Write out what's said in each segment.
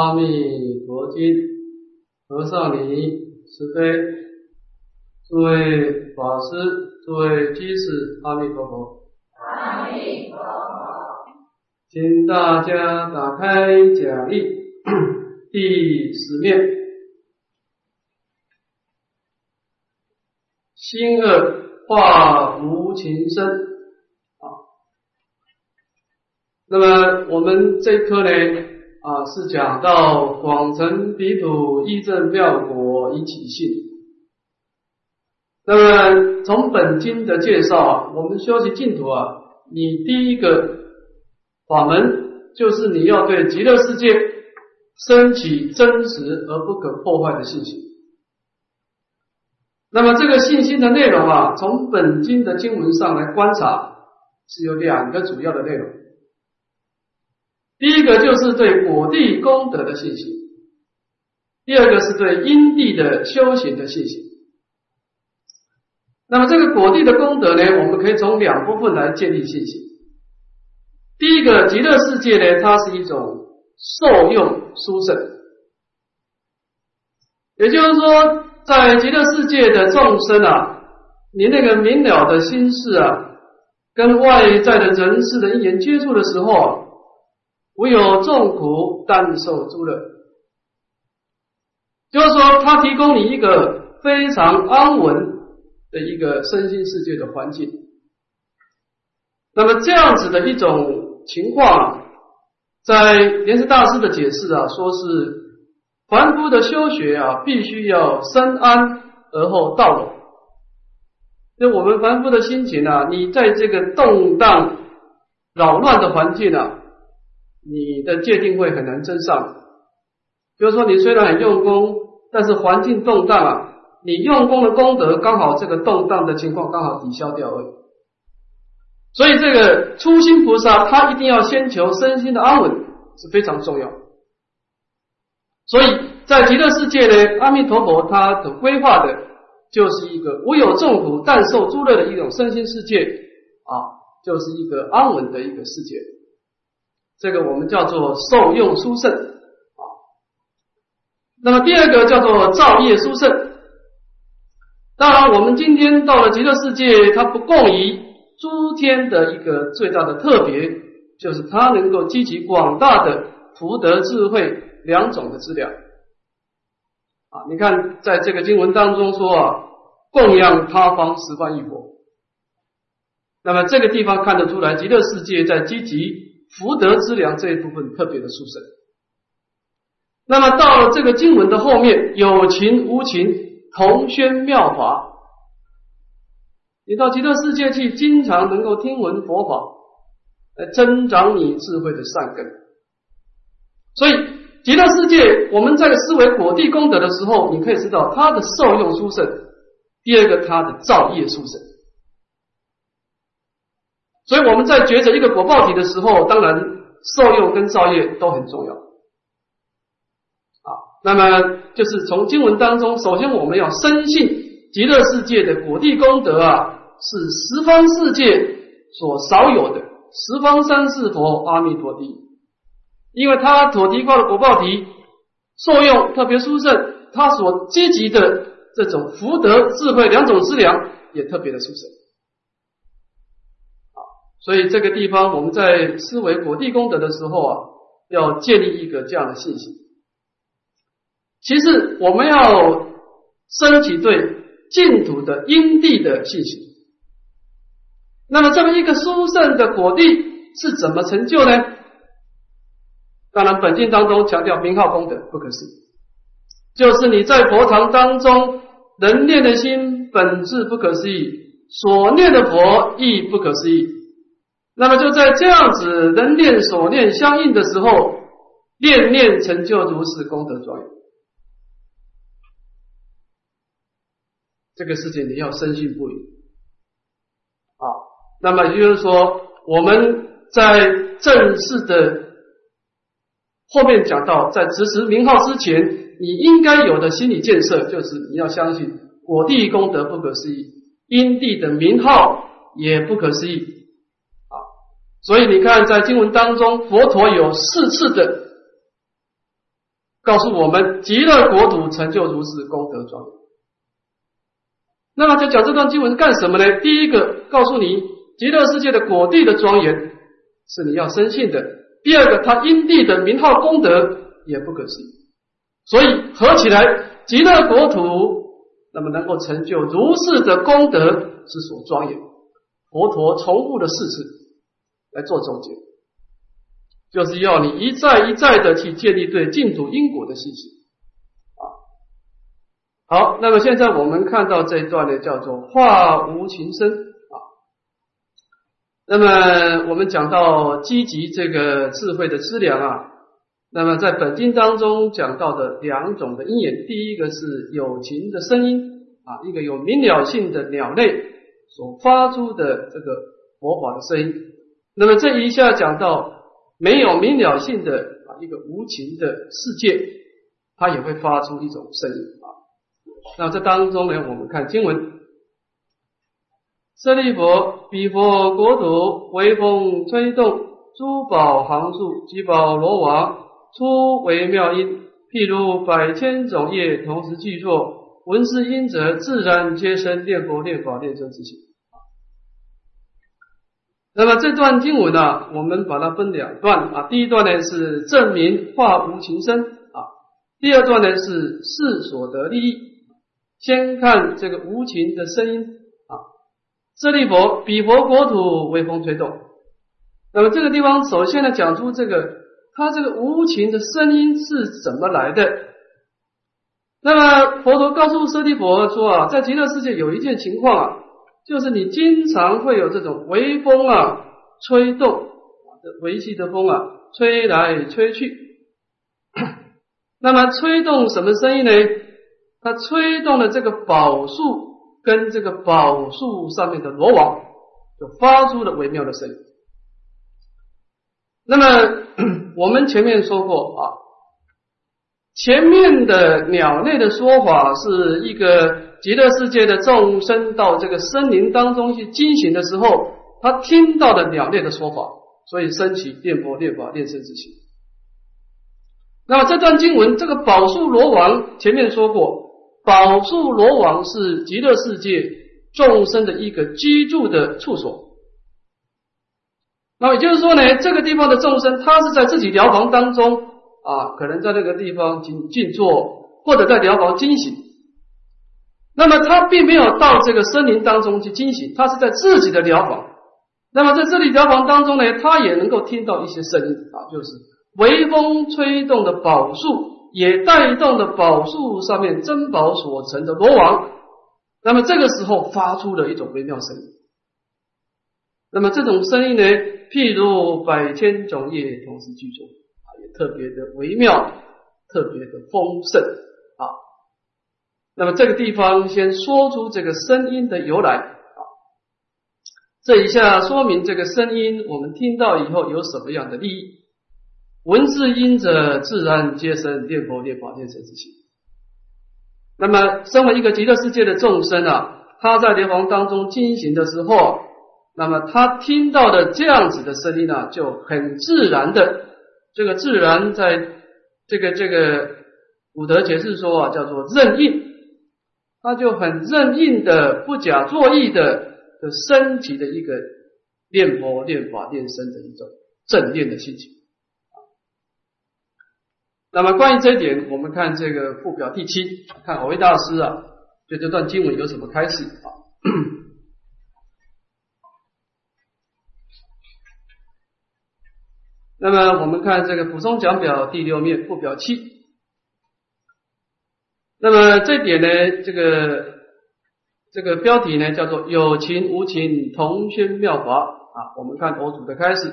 阿弥陀经，和尚你慈悲，诸位法师，诸位居士，阿弥陀佛。阿弥陀佛。请大家打开讲义 第十面，心恶化无情生啊。那么我们这一课呢啊是讲到广成彼土义正妙果以起性。那么从本经的介绍，我们修习净土啊，你第一个。法门就是你要对极乐世界升起真实而不可破坏的信心。那么这个信心的内容啊，从本经的经文上来观察，是有两个主要的内容。第一个就是对果地功德的信心，第二个是对因地的修行的信心。那么这个果地的功德呢，我们可以从两部分来建立信心。第一个极乐世界呢，它是一种受用殊胜，也就是说，在极乐世界的众生啊，你那个明了的心事啊，跟外在的人事的因缘接触的时候啊，唯有众苦但受诸乐，就是说，它提供你一个非常安稳的一个身心世界的环境。那么这样子的一种。情况，在莲师大师的解释啊，说是凡夫的修学啊，必须要深安而后道拢。就我们凡夫的心情啊，你在这个动荡扰乱的环境啊，你的界定会很难增上。比如说，你虽然很用功，但是环境动荡啊，你用功的功德刚好这个动荡的情况刚好抵消掉而已。所以，这个初心菩萨他一定要先求身心的安稳是非常重要。所以在极乐世界呢，阿弥陀佛他的规划的就是一个无有众苦但受诸乐的一种身心世界啊，就是一个安稳的一个世界。这个我们叫做受用殊胜啊。那么第二个叫做造业殊胜。当然，我们今天到了极乐世界，它不共于。诸天的一个最大的特别，就是它能够积集广大的福德智慧两种的资料啊！你看，在这个经文当中说啊，供养他方十方亿佛，那么这个地方看得出来，极乐世界在积极福德之粮这一部分特别的殊胜。那么到了这个经文的后面，有情无情同宣妙法。你到极乐世界去，经常能够听闻佛法，来增长你智慧的善根。所以极乐世界，我们在思维果地功德的时候，你可以知道它的受用殊胜。第二个，它的造业殊胜。所以我们在抉择一个果报体的时候，当然受用跟造业都很重要。啊，那么就是从经文当中，首先我们要深信极乐世界的果地功德啊。是十方世界所少有的十方三世佛阿弥陀地，因为他所提供的果报体受用特别殊胜，他所积极的这种福德智慧两种资粮也特别的殊胜。所以这个地方我们在思维果地功德的时候啊，要建立一个这样的信心。其次，我们要升起对净土的因地的信心。那么这么一个殊胜的果地是怎么成就呢？当然，本经当中强调名号功德不可思议，就是你在佛堂当中能念的心本质不可思议，所念的佛亦不可思议。那么就在这样子人念所念相应的时候，念念成就如是功德庄严。这个事情你要深信不疑啊。那么也就是说，我们在正式的后面讲到，在执持名号之前，你应该有的心理建设，就是你要相信果地功德不可思议，因地的名号也不可思议。所以你看，在经文当中，佛陀有四次的告诉我们极乐国土成就如是功德庄严。那么就讲这段经文是干什么呢？第一个告诉你极乐世界的果地的庄严是你要深信的；第二个，它因地的名号功德也不可思议。所以合起来，极乐国土那么能够成就如是的功德之所庄严。佛陀重复了四次来做总结。就是要你一再一再的去建立对净土因果的信心啊。好，那么现在我们看到这一段呢，叫做化无情生啊。那么我们讲到积极这个智慧的资粮啊，那么在本经当中讲到的两种的因缘，第一个是有情的声音啊，一个有明了性的鸟类所发出的这个佛法的声音。那么这一下讲到。没有明了性的啊，一个无情的世界，它也会发出一种声音啊。那这当中呢，我们看经文：舍利佛，彼佛国土微风吹动，珠宝行树，吉宝罗网，出微妙音，譬如百千种业同时具作，闻是音者，自然皆生念佛、念法、念僧之心。那么这段经文呢，我们把它分两段啊。第一段呢是证明化无情身啊，第二段呢是世所得利益。先看这个无情的声音啊，舍利佛，彼佛国土微风吹动。那么这个地方首先呢讲出这个，他这个无情的声音是怎么来的？那么佛陀告诉舍利佛说啊，在极乐世界有一件情况啊。就是你经常会有这种微风啊吹动，这微细的风啊吹来吹去，那么吹动什么声音呢？它吹动了这个宝树跟这个宝树上面的罗网，就发出了微妙的声音。那么 我们前面说过啊，前面的鸟类的说法是一个。极乐世界的众生到这个森林当中去惊醒的时候，他听到的鸟类的说法，所以升起念佛、念法、念僧之心。那这段经文，这个宝树罗王前面说过，宝树罗王是极乐世界众生的一个居住的处所。那也就是说呢，这个地方的众生，他是在自己疗房当中啊，可能在那个地方静静坐，或者在疗房惊醒。那么他并没有到这个森林当中去惊醒，他是在自己的疗房。那么在这里疗房当中呢，他也能够听到一些声音啊，就是微风吹动的宝树，也带动的宝树上面珍宝所成的罗网。那么这个时候发出了一种微妙声音。那么这种声音呢，譬如百千种叶同时聚作啊，也特别的微妙，特别的丰盛啊。那么这个地方先说出这个声音的由来啊，这一下说明这个声音我们听到以后有什么样的利益？闻是音者，自然皆生念佛、念法、念僧之心。那么，身为一个极乐世界的众生啊，他在莲房当中进行的时候，那么他听到的这样子的声音呢，就很自然的，这个自然在这个这个古德解释说啊，叫做任应。他就很任意的、不假作意的的升级的一个念佛、念法、念身的一种正念的心情。那么关于这一点，我们看这个附表第七，看偶位大师啊对这段经文有什么开始啊？那么我们看这个补充讲表第六面附表七。那么这点呢，这个这个标题呢叫做有情无情同宣妙法啊。我们看佛祖的开始，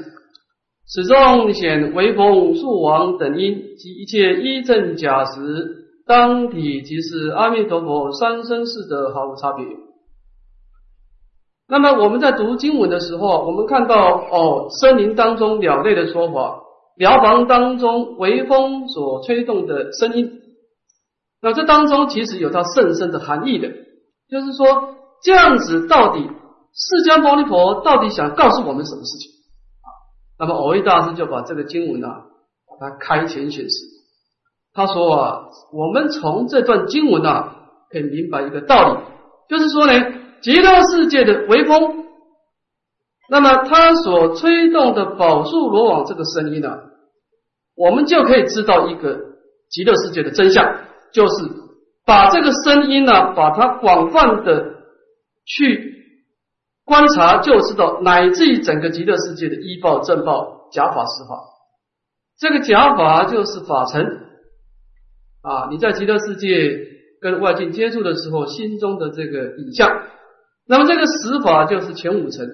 始终显为风树王等因及一切一正假实，当体即是阿弥陀佛三生四德毫无差别。那么我们在读经文的时候，我们看到哦，森林当中鸟类的说法，疗房当中微风所吹动的声音。那这当中其实有它甚深的含义的，就是说这样子到底释迦牟尼佛到底想告诉我们什么事情啊？那么偶一大师就把这个经文啊，把它开前显示，他说啊，我们从这段经文啊，可以明白一个道理，就是说呢，极乐世界的微风，那么它所吹动的宝树罗网这个声音呢，我们就可以知道一个极乐世界的真相，就是把这个声音呢，把它广泛的去观察，就知道乃至于整个极乐世界的医报、正报、假法、实法。这个假法就是法尘。啊，你在极乐世界跟外境接触的时候，心中的这个影像，那么这个实法就是前五层。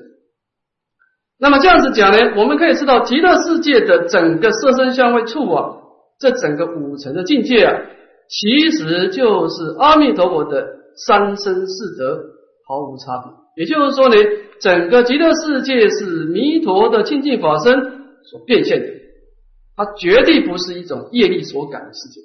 那么这样子讲呢，我们可以知道极乐世界的整个色身相位处啊，这整个五层的境界啊，其实就是阿弥陀佛的三身四德毫无差别。也就是说呢，整个极乐世界是弥陀的清净法身所变现的，它绝对不是一种业力所感的世界。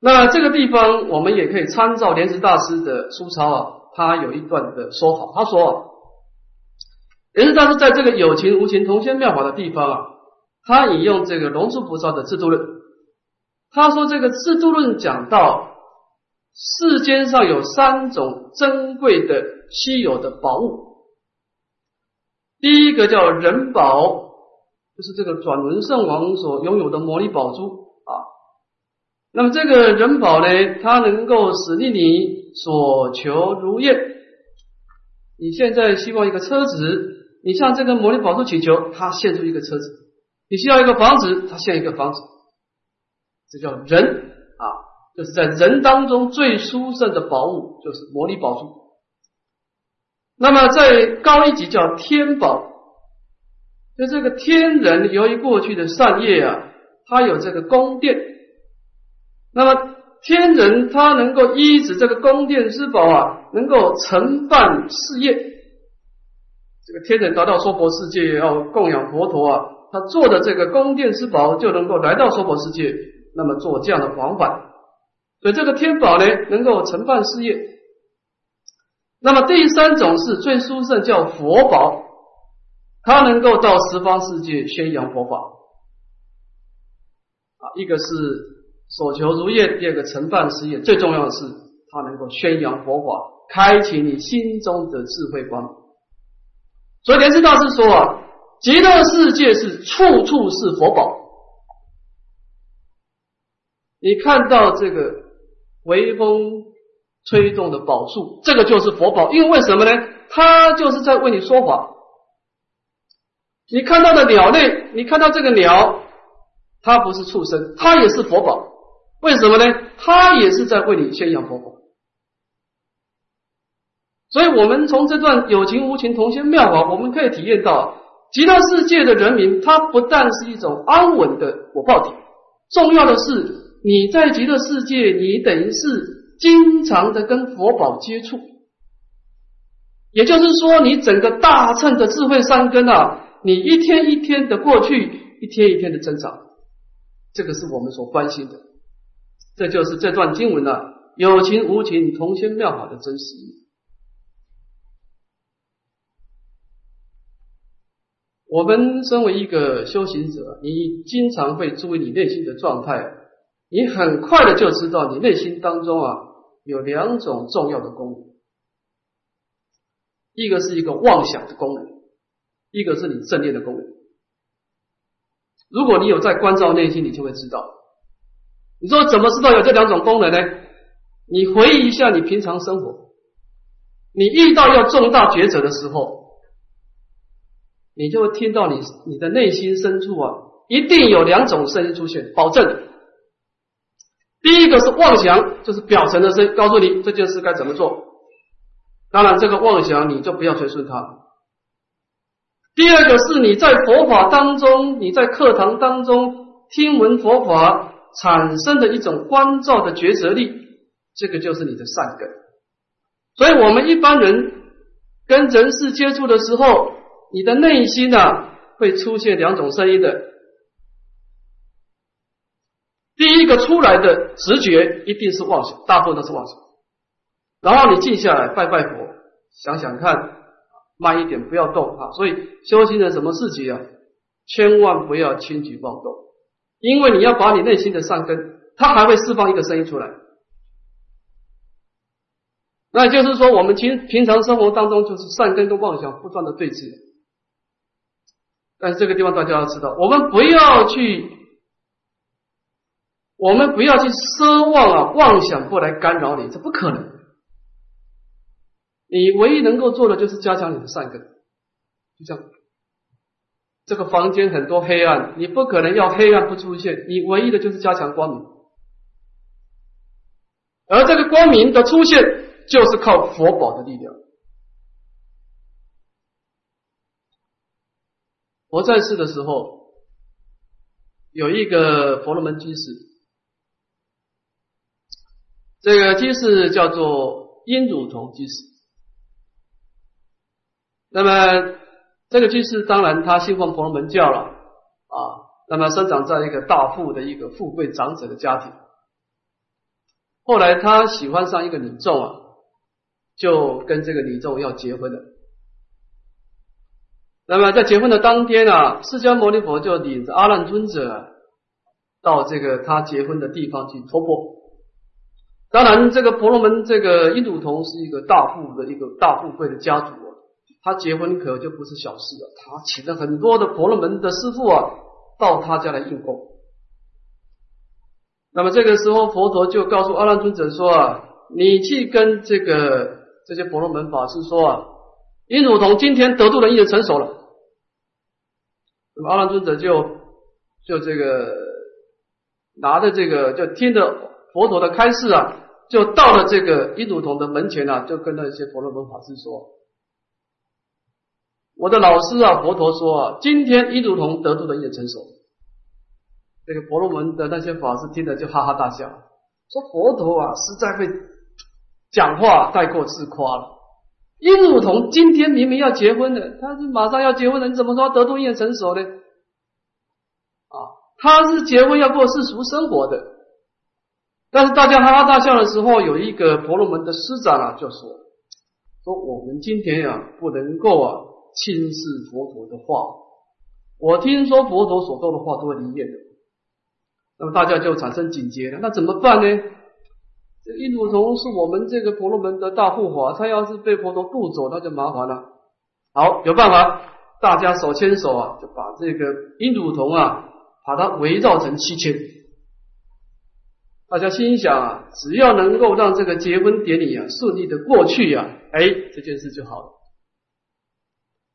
那这个地方，我们也可以参照莲池大师的书抄啊，他有一段的说法。他说，莲池大师在这个有情无情同仙妙法的地方啊，他引用这个龙树菩萨的制度论。他说，这个制度论讲到世间上有三种珍贵的稀有的宝物，第一个叫人宝，就是这个转轮圣王所拥有的魔力宝珠啊。那么这个人宝呢，它能够使令你所求如愿。你现在希望一个车子，你向这个摩尼宝珠请求，它献出一个车子；你需要一个房子，它献一个房子。这叫人啊，就是在人当中最殊胜的宝物，就是摩尼宝珠。那么在高一级叫天宝，就这个天人由于过去的善业啊，它有这个宫殿。那么天人他能够依止这个宫殿之宝啊，能够承办事业。这个天人达到娑婆世界要供养佛陀啊，他做的这个宫殿之宝就能够来到娑婆世界，那么做这样的往返。所以这个天宝呢，能够承办事业。那么第三种是最殊胜，叫佛宝，它能够到十方世界宣扬佛法。啊，一个是。所求如愿，第二个承办事业，最重要的是它能够宣扬佛法，开启你心中的智慧光。所以莲师大师说啊，极乐世界是处处是佛宝。你看到这个微风吹动的宝树，这个就是佛宝，因为为什么呢？它就是在为你说法。你看到的鸟类，你看到这个鸟，它不是畜生，它也是佛宝。为什么呢？他也是在为你宣扬佛法，所以，我们从这段有情无情同心妙法，我们可以体验到，极乐世界的人民，它不但是一种安稳的果报体，重要的是，你在极乐世界，你等于是经常的跟佛宝接触，也就是说，你整个大乘的智慧三根啊，你一天一天的过去，一天一天的增长，这个是我们所关心的。这就是这段经文的，有情无情同心妙法的真实意。我们身为一个修行者，你经常会注意你内心的状态，你很快的就知道你内心当中啊有两种重要的功能，一个是一个妄想的功能，一个是你正念的功能。如果你有在关照内心，你就会知道。你说怎么知道有这两种功能呢？你回忆一下你平常生活，你遇到要重大抉择的时候，你就会听到你你的内心深处啊，一定有两种声音出现，保证。第一个是妄想，就是表层的声音，告诉你这件事该怎么做。当然，这个妄想你就不要随顺它。第二个是你在佛法当中，你在课堂当中听闻佛法。产生的一种关照的抉择力，这个就是你的善根。所以，我们一般人跟人事接触的时候，你的内心呢会出现两种声音的。第一个出来的直觉一定是妄想，大部分都是妄想。然后你静下来拜拜佛，想想看，慢一点，不要动啊。所以，修行人什么事情啊，千万不要轻举妄动。因为你要把你内心的善根，它还会释放一个声音出来。那就是说，我们平平常生活当中，就是善根跟妄想不断的对峙。但是这个地方大家要知道，我们不要去，我们不要去奢望啊，妄想不来干扰你，这不可能。你唯一能够做的就是加强你的善根，就这样。这个房间很多黑暗，你不可能要黑暗不出现，你唯一的就是加强光明，而这个光明的出现，就是靠佛宝的力量。佛在世的时候，有一个婆罗门居士，这个居士叫做殷汝同居士。那么这个居士当然他信奉婆罗门教了啊，那么生长在一个大富的一个富贵长者的家庭。后来他喜欢上一个女众啊，就跟这个女众要结婚了。那么在结婚的当天啊，释迦牟尼佛就领着阿难尊者到这个他结婚的地方去托钵。当然，这个婆罗门这个印度童是一个大富的一个大富贵的家族。他结婚可就不是小事了，他请了很多的婆罗门的师傅啊，到他家来应供。那么这个时候，佛陀就告诉阿难尊者说啊，你去跟这个这些婆罗门法师说啊，印汝童今天得度的因成熟了。那么阿难尊者就就这个拿着这个，就听着佛陀的开示啊，就到了这个印汝童的门前啊，就跟那些婆罗门法师说。我的老师啊，佛陀说啊，今天一如同得度的业成熟。这个婆罗门的那些法师听了就哈哈大笑，说佛陀啊，实在会讲话太过自夸了。殷如同今天明明要结婚的，他是马上要结婚的，你怎么说得度业成熟呢？啊，他是结婚要过世俗生活的。但是大家哈哈大笑的时候，有一个婆罗门的师长啊，就说说我们今天呀，不能够啊。轻视佛陀的话，我听说佛陀所说的话都会灵验的，那么大家就产生警觉了。那怎么办呢？这印度童是我们这个婆罗门的大护法，他要是被佛陀渡走，那就麻烦了。好，有办法，大家手牵手啊，就把这个印度童啊，把它围绕成七圈。大家心想啊，只要能够让这个结婚典礼啊顺利的过去呀，哎，这件事就好了。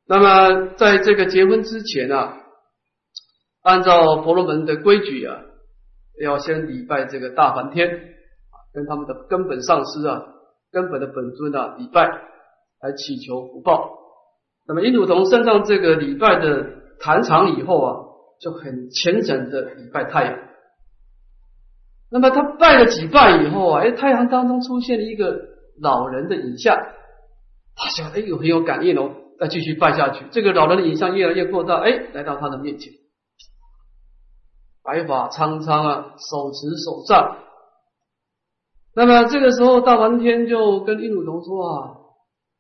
那么，在这个结婚之前啊，按照婆罗门的规矩啊，要先礼拜这个大梵天啊，跟他们的根本上师啊、根本的本尊啊礼拜，来祈求福报。那么印度同升上这个礼拜的坛场以后啊，就很虔诚的礼拜太阳。那么他拜了几拜以后啊，哎，太阳当中出现了一个老人的影像，他想，哎呦，很有感应哦。再继续拜下去，这个老人的影像越来越扩大，哎，来到他的面前，白发苍苍啊，手持手杖。那么这个时候，大梵天就跟印度童说啊：“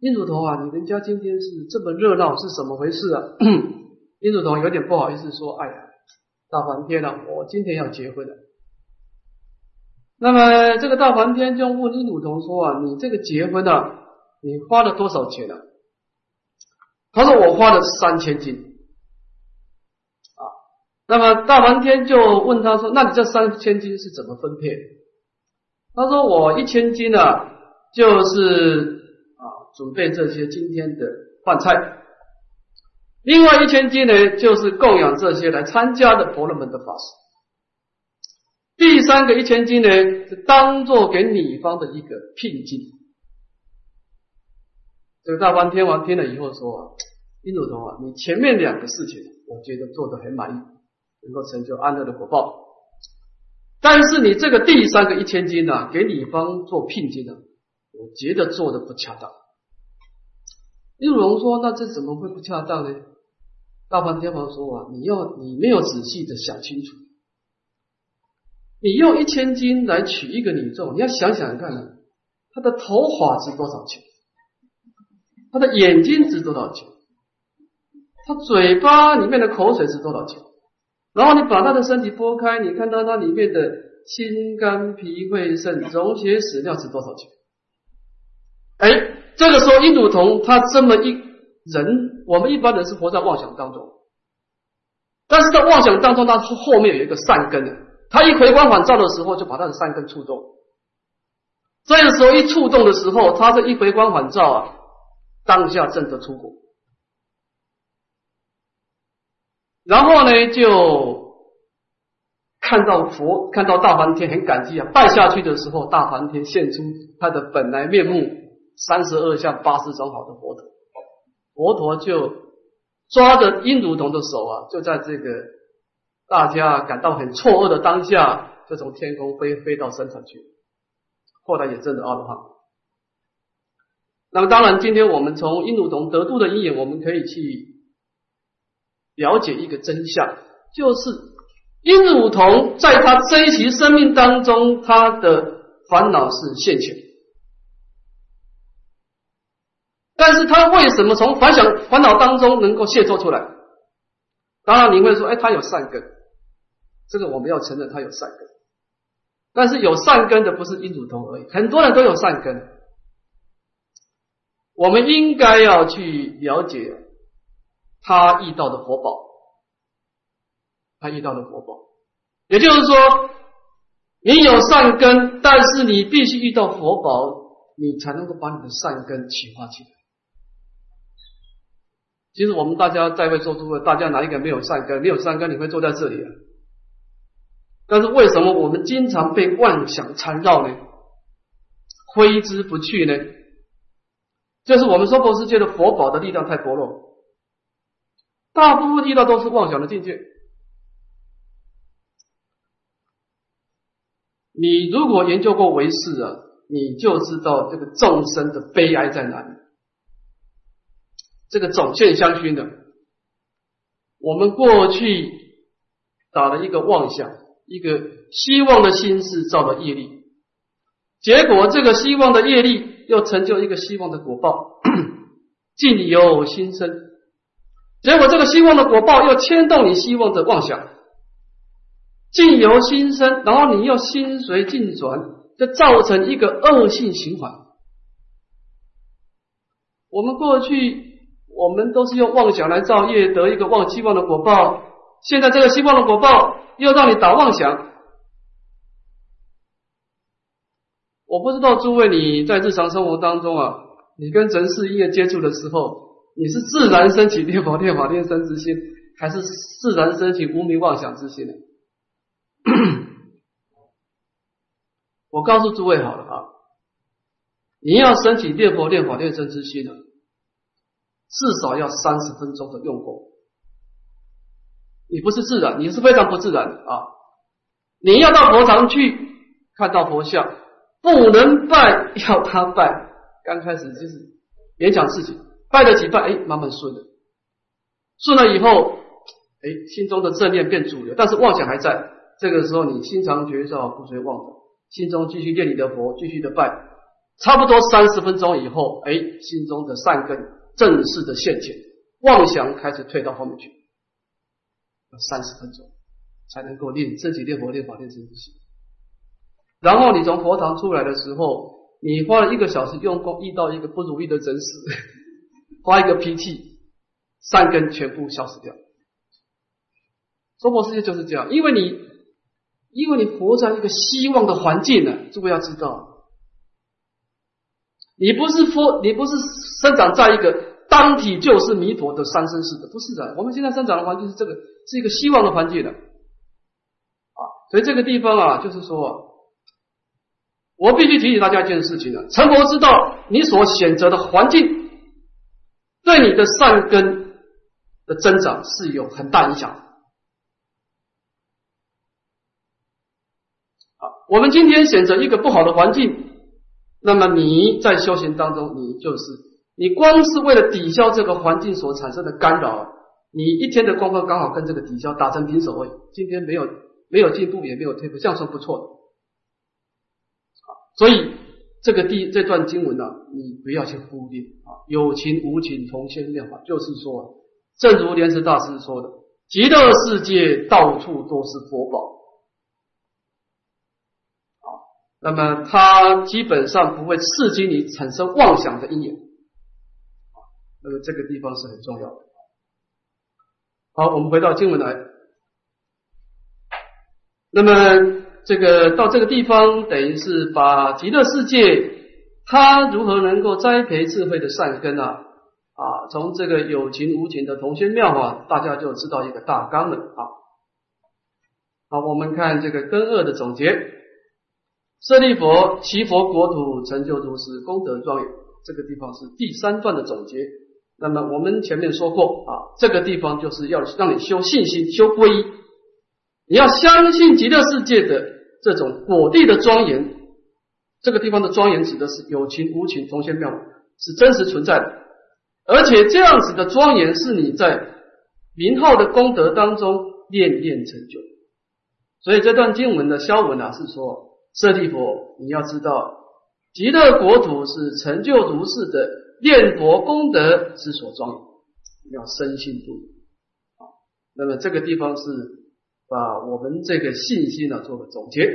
印度童啊，你们家今天是这么热闹，是怎么回事啊？” 印度童有点不好意思说：“哎呀，大梵天啊，我今天要结婚了。”那么这个大梵天就问印度童说啊：“你这个结婚啊，你花了多少钱啊？”他说：“我花了三千金啊。”那么大梵天就问他说：“那你这三千金是怎么分配？”他说：“我一千金呢，就是啊准备这些今天的饭菜；另外一千金呢，就是供养这些来参加的婆罗门的法师；第三个一千金呢，是当做给女方的一个聘金。”这个大梵天王听了以后说：“印度童啊，你前面两个事情，我觉得做的很满意，能够成就安乐的果报。但是你这个第三个一千金呢，给女方做聘金呢，我觉得做的不恰当。”印度童说：“那这怎么会不恰当呢？”大梵天王说：“啊，你要你没有仔细的想清楚，你用一千金来娶一个女众，你要想想看呢，她的头发值多少钱？”他的眼睛值多少钱？他嘴巴里面的口水值多少钱？然后你把他的身体拨开，你看到他里面的心肝脾肺肾溶血屎尿值多少钱？哎，这个时候印度同他这么一人，我们一般人是活在妄想当中，但是在妄想当中，他后面有一个善根的，他一回光返照的时候，就把他的善根触动。这个时候一触动的时候，他这一回光返照啊，当下正得出国。然后呢，就看到佛，看到大梵天很感激啊，拜下去的时候，大梵天现出他的本来面目，三十二相八十种好的佛陀，佛陀就抓着印度童的手啊，就在这个大家感到很错愕的当下，就从天空飞飞到山上去，后来也证得阿罗汉。那么当然，今天我们从印度童得度的因缘，我们可以去。了解一个真相，就是印度童在他这一期生命当中，他的烦恼是现前，但是他为什么从烦想烦恼当中能够卸脱出来？当然你会说，哎，他有善根，这个我们要承认他有善根，但是有善根的不是印度童而已，很多人都有善根，我们应该要去了解。他遇到的佛宝，他遇到的佛宝，也就是说，你有善根，但是你必须遇到佛宝，你才能够把你的善根启发起来。其实我们大家在位做诸位，大家哪一个没有善根？没有善根，你会坐在这里啊？但是为什么我们经常被妄想缠绕呢？挥之不去呢？就是我们娑婆世界的佛宝的力量太薄弱。大部分遇到都是妄想的境界。你如果研究过唯识啊，你就知道这个众生的悲哀在哪里。这个总线相熏的，我们过去打了一个妄想，一个希望的心是造的业力，结果这个希望的业力又成就一个希望的果报，境由心生。结果这个希望的果报又牵动你希望的妄想，境由心生，然后你又心随境转，就造成一个恶性循环。我们过去我们都是用妄想来造业，得一个妄希望的果报。现在这个希望的果报又让你打妄想。我不知道诸位你在日常生活当中啊，你跟人事业接触的时候。你是自然升起念佛、念法、念身之心，还是自然升起无名妄想之心呢？我告诉诸位好了啊，你要升起念佛、念法、念身之心呢，至少要三十分钟的用功。你不是自然，你是非常不自然啊！你要到佛堂去看到佛像，不能拜，要他拜。刚开始就是勉强自己。拜了几拜，哎，慢慢顺了，顺了以后，哎，心中的正念变主流，但是妄想还在。这个时候，你心常觉照，不随妄想，心中继续念你的佛，继续的拜。差不多三十分钟以后，哎，心中的善根正式的现前，妄想开始退到后面去。三十分钟才能够念自己念佛、念法、念真心。然后你从佛堂出来的时候，你花了一个小时用功，遇到一个不如意的真实。发一个脾气，善根全部消失掉。娑婆世界就是这样，因为你，因为你活在一个希望的环境呢。诸位要知道，你不是佛，你不是生长在一个当体就是弥陀的三生世的，不是的。我们现在生长的环境是这个，是一个希望的环境的。啊，所以这个地方啊，就是说，我必须提醒大家一件事情啊，成佛之道，你所选择的环境。对你的善根的增长是有很大影响。好，我们今天选择一个不好的环境，那么你在修行当中，你就是你光是为了抵消这个环境所产生的干扰，你一天的功课刚好跟这个抵消打成平手位，今天没有没有进步，也没有退步，这样算不错。所以。这个第这段经文呢，你不要去忽略啊，有情无情同现妙法，就是说，正如莲池大师说的，极乐世界到处都是佛宝啊。那么它基本上不会刺激你产生妄想的因缘，那么这个地方是很重要的。好，我们回到经文来。那么这个到这个地方，等于是把极乐世界它如何能够栽培智慧的善根啊啊，从这个有情无情的同心妙啊，大家就知道一个大纲了啊。好，我们看这个根二的总结。舍利佛，其佛国土成就如是功德庄严。这个地方是第三段的总结。那么我们前面说过啊，这个地方就是要让你修信心、修皈依。你要相信极乐世界的这种果地的庄严。这个地方的庄严指的是有情无情同现妙，是真实存在的。而且这样子的庄严是你在名号的功德当中念念成就。所以这段经文的消文啊，是说。舍利佛，你要知道，极乐国土是成就如是的念佛功德之所庄严，要深信不疑。那么这个地方是把我们这个信息呢做个总结。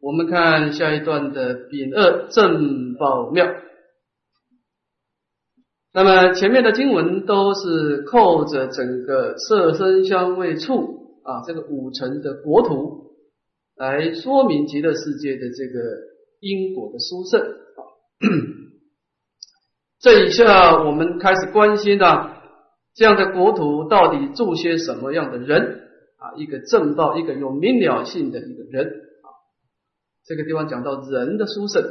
我们看下一段的丙二正报妙。那么前面的经文都是扣着整个色身香味触啊这个五层的国土。来说明极乐世界的这个因果的殊胜。这一下我们开始关心啊，这样的国土到底住些什么样的人啊？一个正道，一个有明了性的一个人啊。这个地方讲到人的殊胜。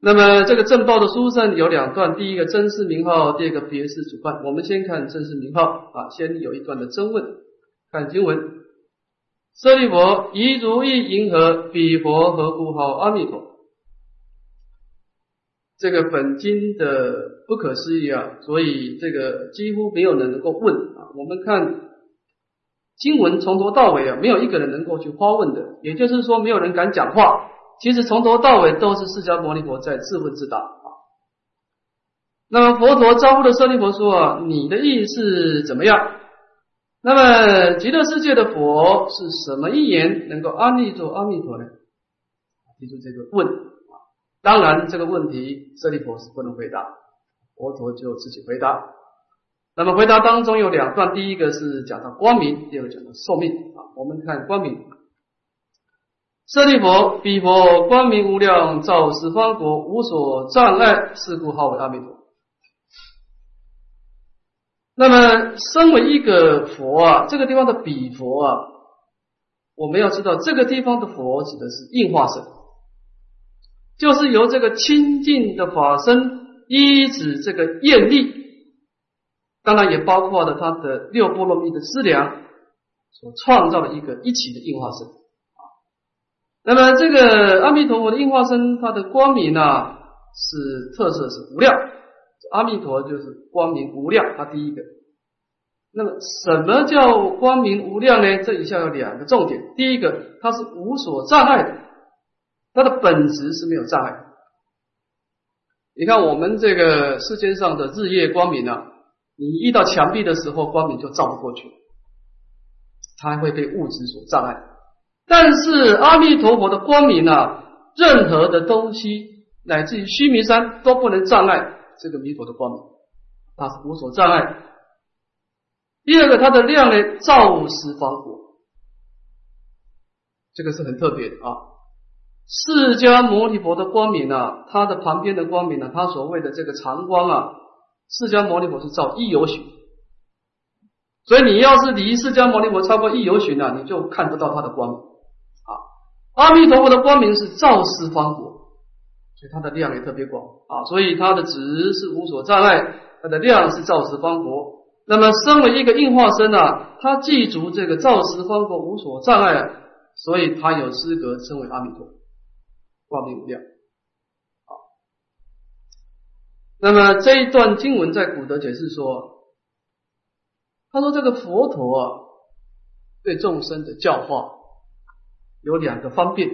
那么这个正报的殊胜有两段，第一个真实名号，第二个别是主办。我们先看真实名号啊，先有一段的争问，看经文。舍利佛，宜如意银河，彼佛何故号阿弥陀？这个本经的不可思议啊，所以这个几乎没有人能够问啊。我们看经文从头到尾啊，没有一个人能够去发问的，也就是说，没有人敢讲话。其实从头到尾都是释迦牟尼佛在自问自答啊。那么佛陀招呼的舍利佛说啊，你的意思怎么样？那么极乐世界的佛是什么一言能够安立住阿弥陀呢？提出这个问啊，当然这个问题舍利佛是不能回答，佛陀就自己回答。那么回答当中有两段，第一个是讲到光明，第二个讲到寿命啊。我们看光明，舍利佛，彼佛光明无量，照十方国，无所障碍，是故号为阿弥陀。那么，身为一个佛啊，这个地方的比佛啊，我们要知道，这个地方的佛指的是应化身，就是由这个清净的法身依止这个愿力，当然也包括了他的六波罗蜜的资粮所创造的一个一起的应化身啊。那么，这个阿弥陀佛的应化身，它的光明呢，是特色是无量。阿弥陀就是光明无量，他第一个。那么什么叫光明无量呢？这一下有两个重点。第一个，它是无所障碍的，它的本质是没有障碍。你看我们这个世间上的日夜光明啊，你遇到墙壁的时候，光明就照不过去，它会被物质所障碍。但是阿弥陀佛的光明啊，任何的东西，乃至于须弥山都不能障碍。这个弥陀的光明，它是无所障碍。第二个，它的量呢，照十方国，这个是很特别的啊。释迦牟尼佛的光明啊，它的旁边的光明呢，它所谓的这个长光啊，释迦牟尼佛是照一游旬，所以你要是离释迦牟尼佛超过一游旬呢，你就看不到他的光明啊。阿弥陀佛的光明是照十方国。所以它的量也特别广啊，所以它的值是无所障碍，它的量是照十方国。那么身为一个应化身啊，它记足这个照十方国无所障碍，所以它有资格称为阿弥陀佛，光明无量。啊，那么这一段经文在古德解释说，他说这个佛陀啊，对众生的教化有两个方便，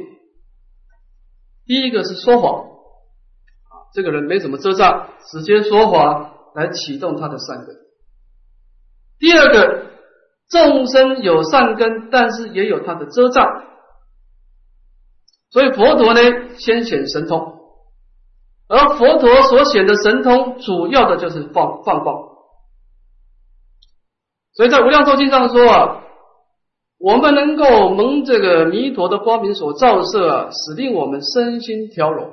第一个是说法。这个人没什么遮障，直接说谎，来启动他的善根。第二个，众生有善根，但是也有他的遮障，所以佛陀呢先显神通，而佛陀所显的神通，主要的就是放放光。所以在无量寿经上说啊。我们能够蒙这个弥陀的光明所照射啊，使令我们身心调柔。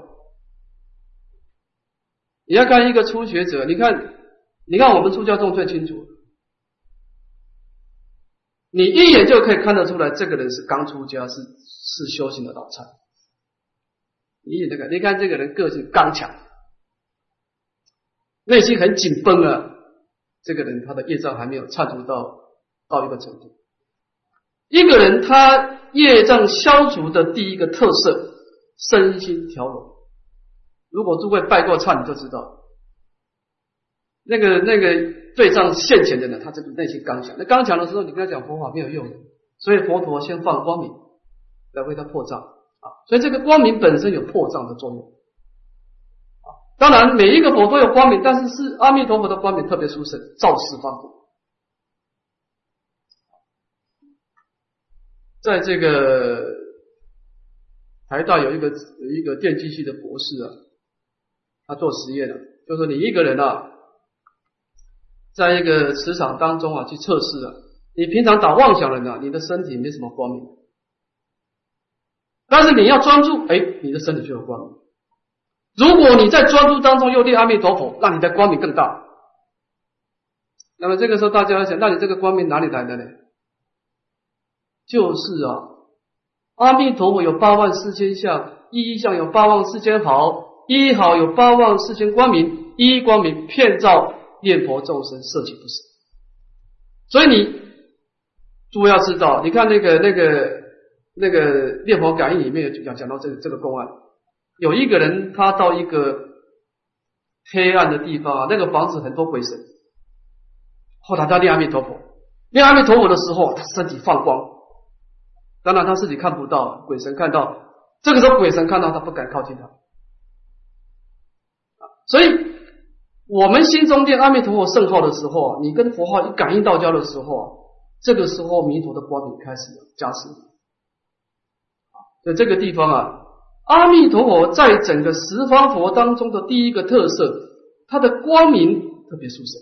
你要看一个初学者，你看，你看我们出家众最清楚，你一眼就可以看得出来，这个人是刚出家，是是修行的老菜。一眼这个，你看这个人个性刚强，内心很紧绷啊，这个人他的业障还没有忏除到到一个程度。一个人他业障消除的第一个特色，身心调柔。如果诸位拜过忏，你就知道，那个那个对障现前的人，他这个内心刚强。那刚强的时候，你跟他讲佛法没有用，所以佛陀先放光明来为他破障啊。所以这个光明本身有破障的作用啊。当然，每一个佛都有光明，但是是阿弥陀佛的光明特别殊胜，照十方。在这个台大有一个有一个电机系的博士啊，他做实验的，就说你一个人啊，在一个磁场当中啊去测试啊，你平常打妄想人啊，你的身体没什么光明，但是你要专注，哎，你的身体就有光明。如果你在专注当中又念阿弥陀佛，那你的光明更大。那么这个时候大家要想，那你这个光明哪里来的呢？就是啊，阿弥陀佛有八万四千相，一相有八万四千好，一好有八万四千光明，一光明遍照念佛众生，色起不死。所以你诸位要知道，你看那个那个那个念佛感应里面讲讲到这个这个公案，有一个人他到一个黑暗的地方啊，那个房子很多鬼神，后来他念阿弥陀佛，念阿弥陀佛的时候，他身体放光。当然他自己看不到，鬼神看到，这个时候鬼神看到他不敢靠近他，所以我们心中念阿弥陀佛圣号的时候，你跟佛号一感应道交的时候，这个时候弥陀的光明开始加持。在这个地方啊，阿弥陀佛在整个十方佛当中的第一个特色，它的光明特别殊胜，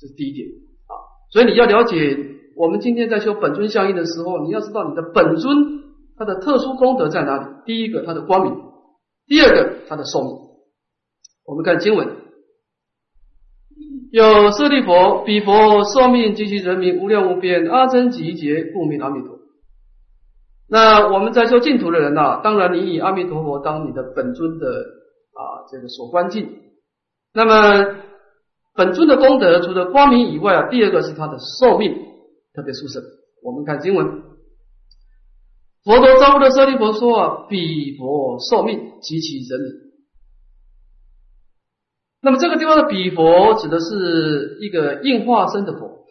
这是第一点啊，所以你要了解。我们今天在修本尊相应的时候，你要知道你的本尊它的特殊功德在哪里？第一个，它的光明；第二个，它的寿命。我们看经文，有舍利佛，彼佛寿命及其人民无量无边，阿僧祇劫故名阿弥陀。那我们在修净土的人呐，当然你以阿弥陀佛当你的本尊的啊这个所观境。那么本尊的功德除了光明以外啊，第二个是他的寿命。特别殊胜。我们看经文，佛陀招呼的舍利佛说啊：“彼佛寿命及其人民。”那么这个地方的彼佛指的是一个应化身的佛。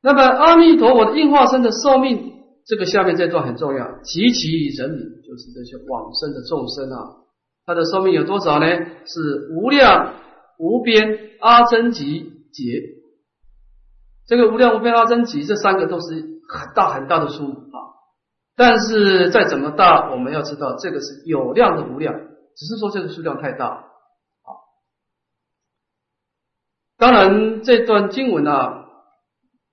那么阿弥陀佛的应化身的寿命，这个下面这段很重要，及其人民就是这些往生的众生啊，他的寿命有多少呢？是无量无边阿僧祇劫。这个无量无边阿僧祇这三个都是很大很大的数目啊，但是再怎么大，我们要知道这个是有量的无量，只是说这个数量太大啊。当然，这段经文啊，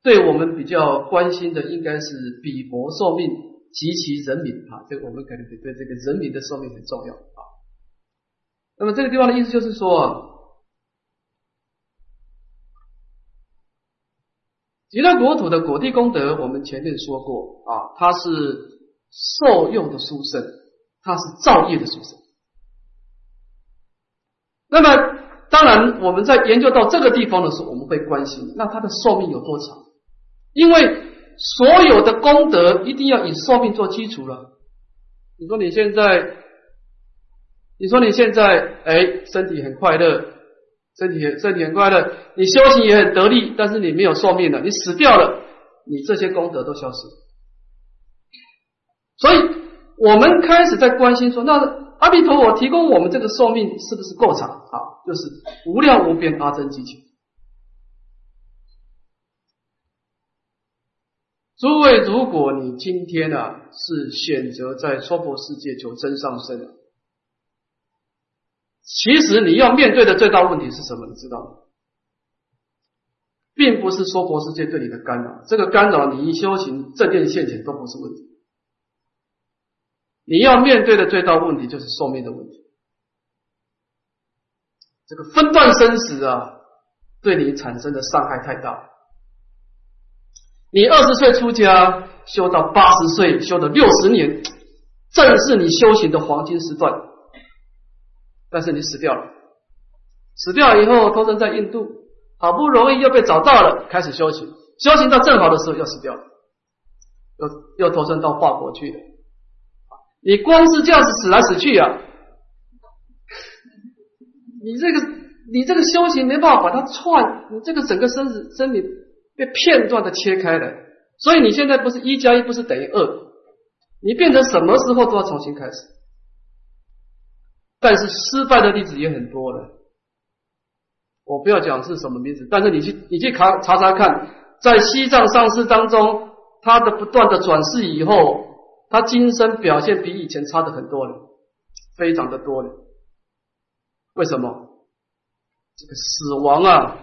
对我们比较关心的应该是比佛寿命及其人民啊，这个我们肯定对对这个人民的寿命很重要啊。那么这个地方的意思就是说。极乐国土的果地功德，我们前面说过啊，它是受用的殊胜，它是造业的殊胜。那么，当然我们在研究到这个地方的时候，我们会关心，那它的寿命有多长？因为所有的功德一定要以寿命做基础了。你说你现在，你说你现在，哎，身体很快乐。身体身体很快乐，你修行也很得力，但是你没有寿命了，你死掉了，你这些功德都消失。所以，我们开始在关心说，那阿弥陀佛提供我们这个寿命是不是够长啊？就是无量无边阿僧基情。诸位，如果你今天啊是选择在娑婆世界求真上升，其实你要面对的最大问题是什么？你知道吗？并不是娑婆世界对你的干扰，这个干扰你一修行正念现前都不是问题。你要面对的最大问题就是寿命的问题。这个分段生死啊，对你产生的伤害太大。你二十岁出家，修到八十岁，修了六十年，正是你修行的黄金时段。但是你死掉了，死掉以后，投生在印度，好不容易又被找到了，开始修行，修行到正好的时候又死掉了，又又投生到华国去了。你光是这样子死来死去啊，你这个你这个修行没办法把它串，你这个整个身子身体。被片段的切开了，所以你现在不是一加一不是等于二，你变成什么时候都要重新开始。但是失败的例子也很多了，我不要讲是什么名字，但是你去你去查查查看，在西藏上师当中，他的不断的转世以后，他今生表现比以前差的很多了，非常的多了。为什么？这个死亡啊！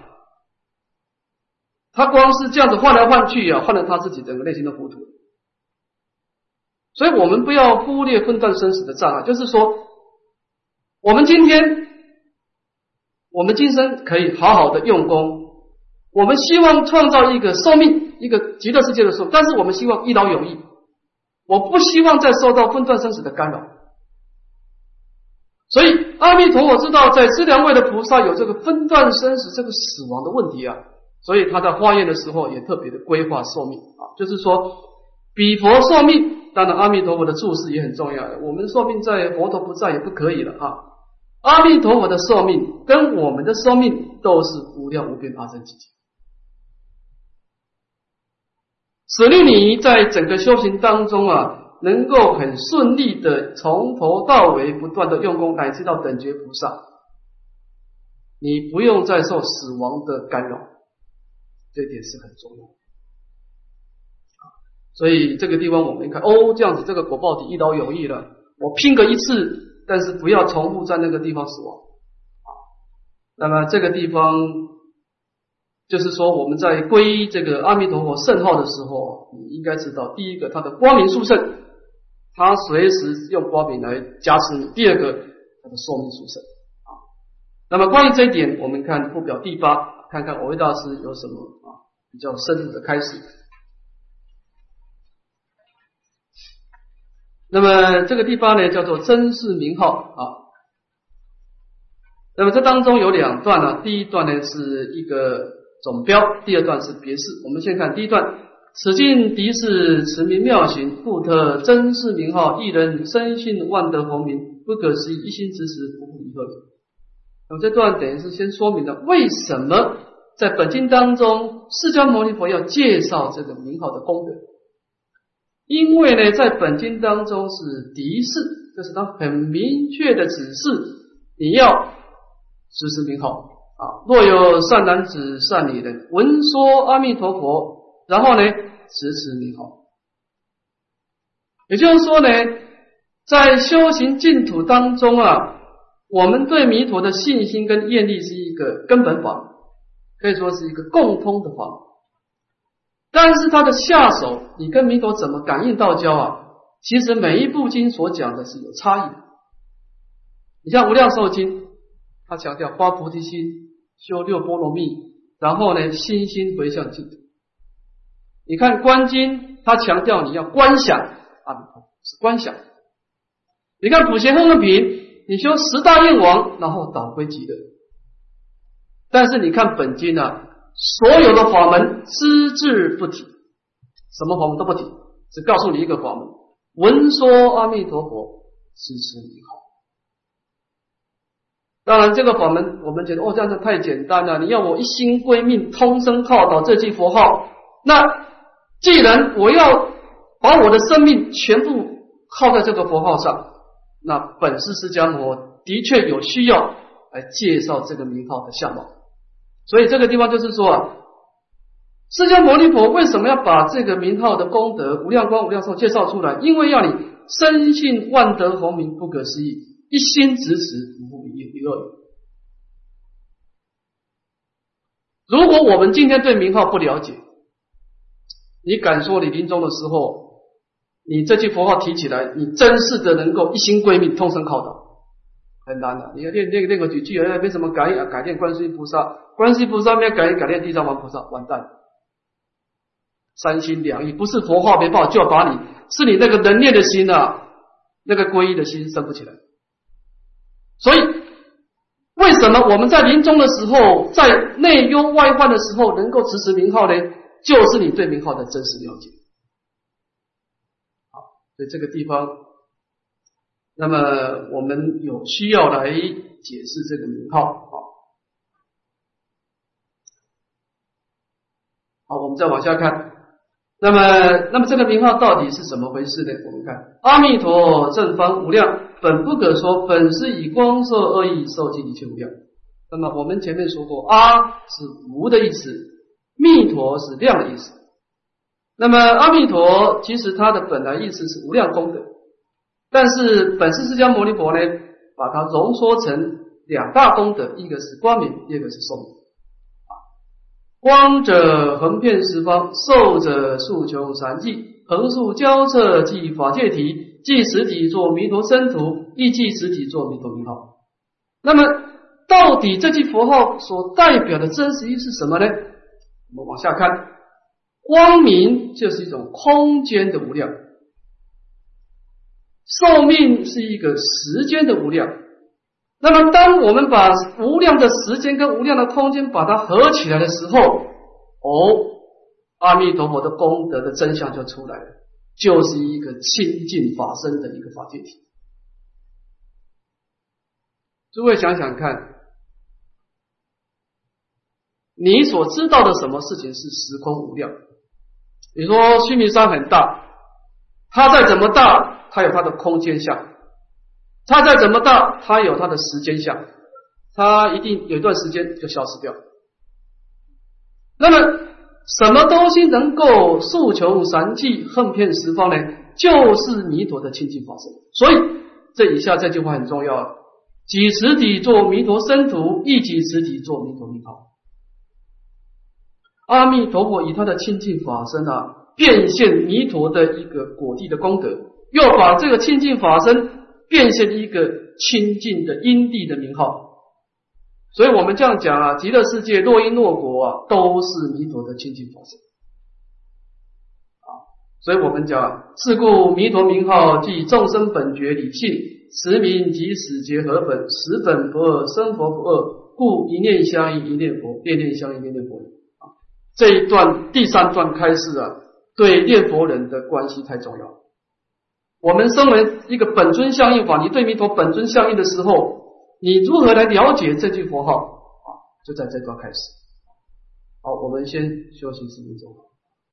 他光是这样子换来换去啊，换了他自己整个内心的糊涂。所以，我们不要忽略分段生死的障碍。就是说，我们今天，我们今生可以好好的用功，我们希望创造一个寿命，一个极乐世界的时候，但是我们希望一劳永逸。我不希望再受到分段生死的干扰。所以，阿弥陀佛知道，在资粮位的菩萨有这个分段生死、这个死亡的问题啊。所以他在化验的时候也特别的规划寿命啊，就是说比佛寿命，当然阿弥陀佛的注释也很重要。我们寿命在佛陀不在也不可以了啊。阿弥陀佛的寿命跟我们的寿命都是无量无边阿僧祇劫，舍利尼在整个修行当中啊，能够很顺利的从头到尾不断的用功，乃至到等觉菩萨，你不用再受死亡的干扰。这点是很重要啊，所以这个地方我们看哦，这样子这个果报体一劳永逸了，我拼个一次，但是不要重复在那个地方死亡啊。那么这个地方就是说，我们在归这个阿弥陀佛圣号的时候，你应该知道，第一个它的光明殊胜，它随时用光明来加持你；第二个它的寿命殊胜啊。那么关于这一点，我们看附表第八。看看我位大师有什么啊比较深入的开始。那么这个地方呢叫做真实名号啊。那么这当中有两段呢，第一段呢是一个总标，第二段是别释。我们先看第一段：此境敌是慈名妙行，故特真实名号，一人深信万德洪名，不可思议，一心之时，不复一个。那么这段等于是先说明了为什么在本经当中，释迦牟尼佛要介绍这个名号的功德。因为呢，在本经当中是敌视，就是他很明确的指示，你要实施名号啊。若有善男子、善女人闻说阿弥陀佛，然后呢持持名号，也就是说呢，在修行净土当中啊。我们对弥陀的信心跟愿力是一个根本法，可以说是一个共通的法。但是它的下手，你跟弥陀怎么感应道交啊？其实每一部经所讲的是有差异的。你像《无量寿经》，它强调发菩提心、修六波罗蜜，然后呢，心心回向净土。你看《观经》，它强调你要观想阿弥陀，是观想。你看《普贤行论品》。你修十大愿王，然后导归极乐。但是你看本经呢，所有的法门只字不提，什么法门都不提，只告诉你一个法门：闻说阿弥陀佛，支持你好。当然，这个法门我们觉得哦，这样子太简单了。你要我一心归命，通生靠倒这句佛号，那既然我要把我的生命全部靠在这个佛号上。那本师释迦摩的确有需要来介绍这个名号的相貌。所以这个地方就是说啊，释迦牟尼佛为什么要把这个名号的功德无量光、无量寿介绍出来？因为要你深信万德洪名不可思议，一心执持不复一恶。如果我们今天对名号不了解，你敢说你临终的时候，你这句佛号提起来，你真是的能够一心归命、通身靠倒？很难的。你要练练练个几句，哎，没什么改改练观世音菩萨，观世音菩萨没有改改练地藏王菩萨，完蛋。三心两意，不是佛号没报，就要把你是你那个能念的心啊，那个皈依的心升不起来。所以，为什么我们在临终的时候，在内忧外患的时候，能够持持名号呢？就是你对名号的真实了解。好，所以这个地方。那么我们有需要来解释这个名号啊。好，我们再往下看。那么，那么这个名号到底是怎么回事呢？我们看，阿弥陀正方无量，本不可说，本是以光色恶意受尽一切无量。那么我们前面说过，阿是无的意思，弥陀是量的意思。那么阿弥陀其实它的本来意思是无量功德。但是本师释迦牟尼佛呢，把它浓缩成两大功德，一个是光明，一个是寿命。光者横遍十方，寿者数穷三际，横竖交彻即法界体，即实体作弥陀身图，亦即实体作弥陀名号。那么，到底这句佛号所代表的真实意是什么呢？我们往下看，光明就是一种空间的无量。寿命是一个时间的无量，那么当我们把无量的时间跟无量的空间把它合起来的时候，哦，阿弥陀佛的功德的真相就出来了，就是一个清净法身的一个法界体。诸位想想看，你所知道的什么事情是时空无量？你说须弥山很大，它再怎么大？它有它的空间相，它再怎么大，它有它的时间相，它一定有一段时间就消失掉。那么，什么东西能够诉求三际，横遍十方呢？就是弥陀的清净法身。所以，这以下这句话很重要啊：几实体作弥陀身图，一几实体做弥陀名号。阿弥陀佛以他的清净法身啊，变现弥陀的一个果地的功德。又把这个清净法身变现一个清净的因地的名号，所以我们这样讲啊，极乐世界若因若果啊，都是弥陀的清净法身啊。所以我们讲，是故弥陀名号即众生本觉理性，实名即始结合本，实本不二，生佛不二，故一念相应一念佛，念念相应念念佛。这一段第三段开始啊，对念佛人的关系太重要。我们身为一个本尊相应法，你对弥陀本尊相应的时候，你如何来了解这句佛号啊？就在这段开始。好，我们先休息十分钟。